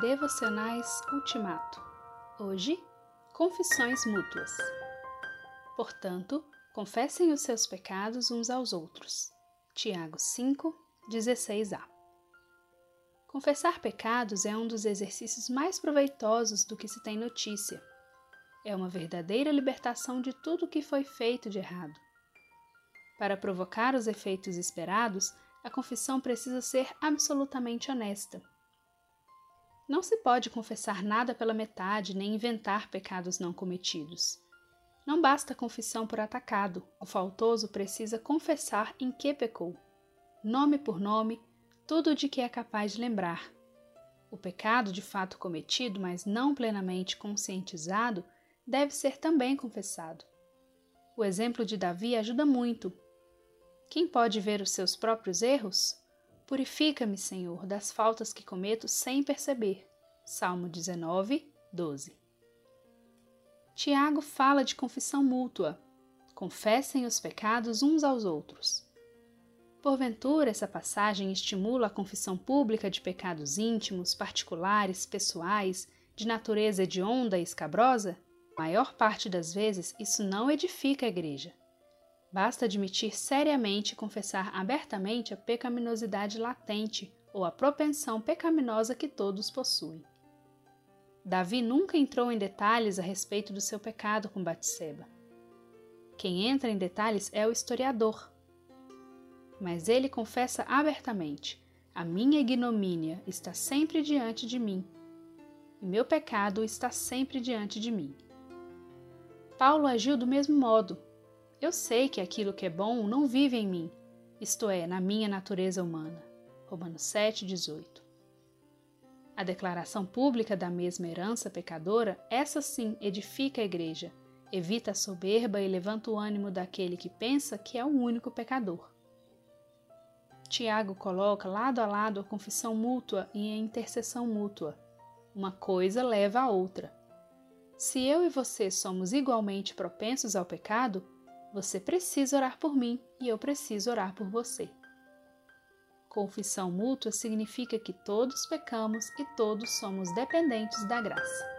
Devocionais Ultimato. Hoje, confissões mútuas. Portanto, confessem os seus pecados uns aos outros. Tiago 5, 16a. Confessar pecados é um dos exercícios mais proveitosos do que se tem notícia. É uma verdadeira libertação de tudo o que foi feito de errado. Para provocar os efeitos esperados, a confissão precisa ser absolutamente honesta. Não se pode confessar nada pela metade nem inventar pecados não cometidos. Não basta confissão por atacado, o faltoso precisa confessar em que pecou, nome por nome, tudo de que é capaz de lembrar. O pecado de fato cometido, mas não plenamente conscientizado, deve ser também confessado. O exemplo de Davi ajuda muito. Quem pode ver os seus próprios erros? Purifica-me, Senhor, das faltas que cometo sem perceber. Salmo 19, 12. Tiago fala de confissão mútua. Confessem os pecados uns aos outros. Porventura, essa passagem estimula a confissão pública de pecados íntimos, particulares, pessoais, de natureza hedionda e escabrosa? Maior parte das vezes, isso não edifica a igreja. Basta admitir seriamente e confessar abertamente a pecaminosidade latente ou a propensão pecaminosa que todos possuem. Davi nunca entrou em detalhes a respeito do seu pecado com Batseba. Quem entra em detalhes é o historiador. Mas ele confessa abertamente: a minha ignomínia está sempre diante de mim, e meu pecado está sempre diante de mim. Paulo agiu do mesmo modo, eu sei que aquilo que é bom não vive em mim, isto é, na minha natureza humana. Romanos 7, 18. A declaração pública da mesma herança pecadora, essa sim edifica a igreja, evita a soberba e levanta o ânimo daquele que pensa que é o único pecador. Tiago coloca lado a lado a confissão mútua e a intercessão mútua. Uma coisa leva a outra. Se eu e você somos igualmente propensos ao pecado, você precisa orar por mim e eu preciso orar por você. Confissão mútua significa que todos pecamos e todos somos dependentes da graça.